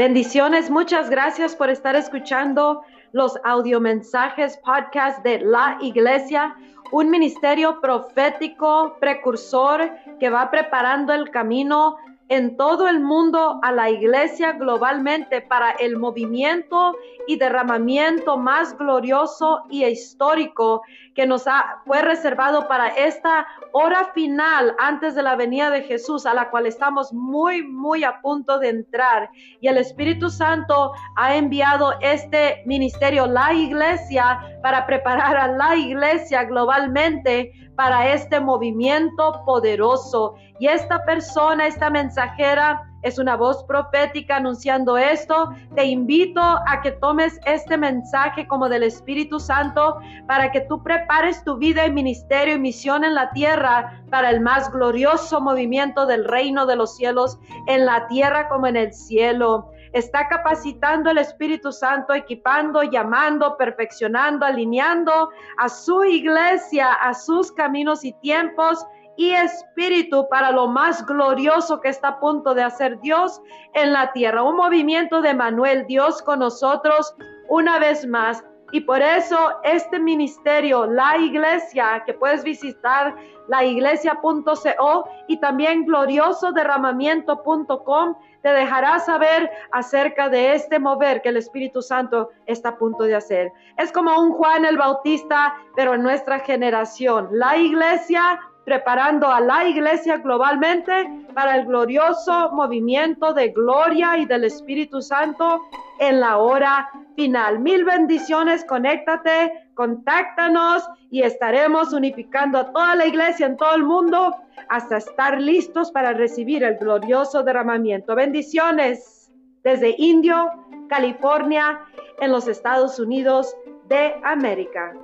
Bendiciones, muchas gracias por estar escuchando los audiomensajes podcast de la iglesia, un ministerio profético precursor que va preparando el camino en todo el mundo a la iglesia globalmente para el movimiento y derramamiento más glorioso y histórico que nos ha, fue reservado para esta hora final antes de la venida de Jesús, a la cual estamos muy, muy a punto de entrar. Y el Espíritu Santo ha enviado este ministerio, la iglesia, para preparar a la iglesia globalmente para este movimiento poderoso. Y esta persona, esta mensajera, es una voz profética anunciando esto. Te invito a que tomes este mensaje como del Espíritu Santo para que tú prepares tu vida y ministerio y misión en la tierra para el más glorioso movimiento del reino de los cielos en la tierra como en el cielo. Está capacitando el Espíritu Santo, equipando, llamando, perfeccionando, alineando a su iglesia, a sus caminos y tiempos y espíritu para lo más glorioso que está a punto de hacer Dios en la tierra. Un movimiento de Manuel, Dios con nosotros una vez más. Y por eso este ministerio, la iglesia, que puedes visitar la iglesia.co y también gloriosoderramamiento.com, te dejará saber acerca de este mover que el Espíritu Santo está a punto de hacer. Es como un Juan el Bautista, pero en nuestra generación. La iglesia preparando a la iglesia globalmente para el glorioso movimiento de gloria y del Espíritu Santo en la hora final. Mil bendiciones, conéctate, contáctanos y estaremos unificando a toda la iglesia en todo el mundo hasta estar listos para recibir el glorioso derramamiento. Bendiciones desde Indio, California, en los Estados Unidos de América.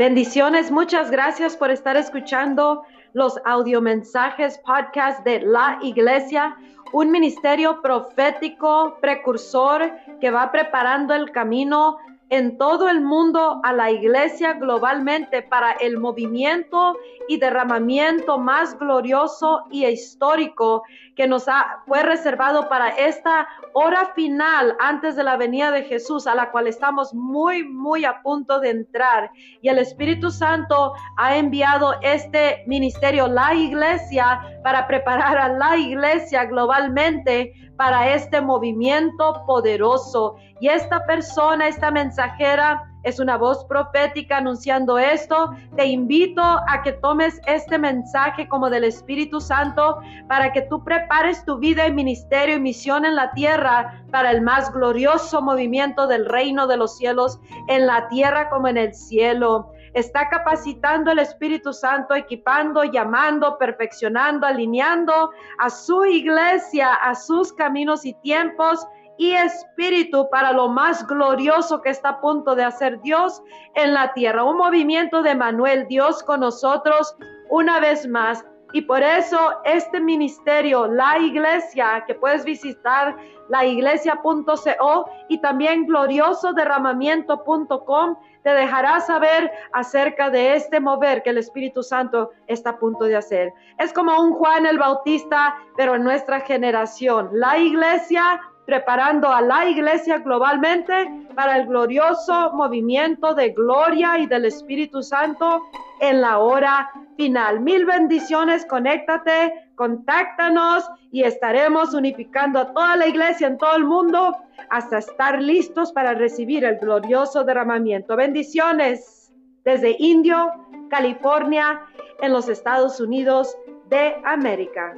Bendiciones, muchas gracias por estar escuchando los audiomensajes podcast de la iglesia, un ministerio profético precursor que va preparando el camino en todo el mundo a la iglesia globalmente para el movimiento y derramamiento más glorioso y histórico que nos ha, fue reservado para esta hora final antes de la venida de Jesús, a la cual estamos muy, muy a punto de entrar. Y el Espíritu Santo ha enviado este ministerio, la iglesia, para preparar a la iglesia globalmente para este movimiento poderoso. Y esta persona, esta mensajera, es una voz profética anunciando esto. Te invito a que tomes este mensaje como del Espíritu Santo para que tú prepares tu vida y ministerio y misión en la tierra para el más glorioso movimiento del reino de los cielos en la tierra como en el cielo. Está capacitando el Espíritu Santo, equipando, llamando, perfeccionando, alineando a su iglesia, a sus caminos y tiempos y espíritu para lo más glorioso que está a punto de hacer Dios en la tierra. Un movimiento de Manuel, Dios con nosotros una vez más. Y por eso este ministerio, la iglesia, que puedes visitar la iglesia.co y también gloriosoderramamiento.com, te dejará saber acerca de este mover que el Espíritu Santo está a punto de hacer. Es como un Juan el Bautista, pero en nuestra generación. La iglesia preparando a la iglesia globalmente para el glorioso movimiento de gloria y del Espíritu Santo en la hora final. Mil bendiciones, conéctate, contáctanos y estaremos unificando a toda la iglesia en todo el mundo hasta estar listos para recibir el glorioso derramamiento. Bendiciones desde Indio, California, en los Estados Unidos de América.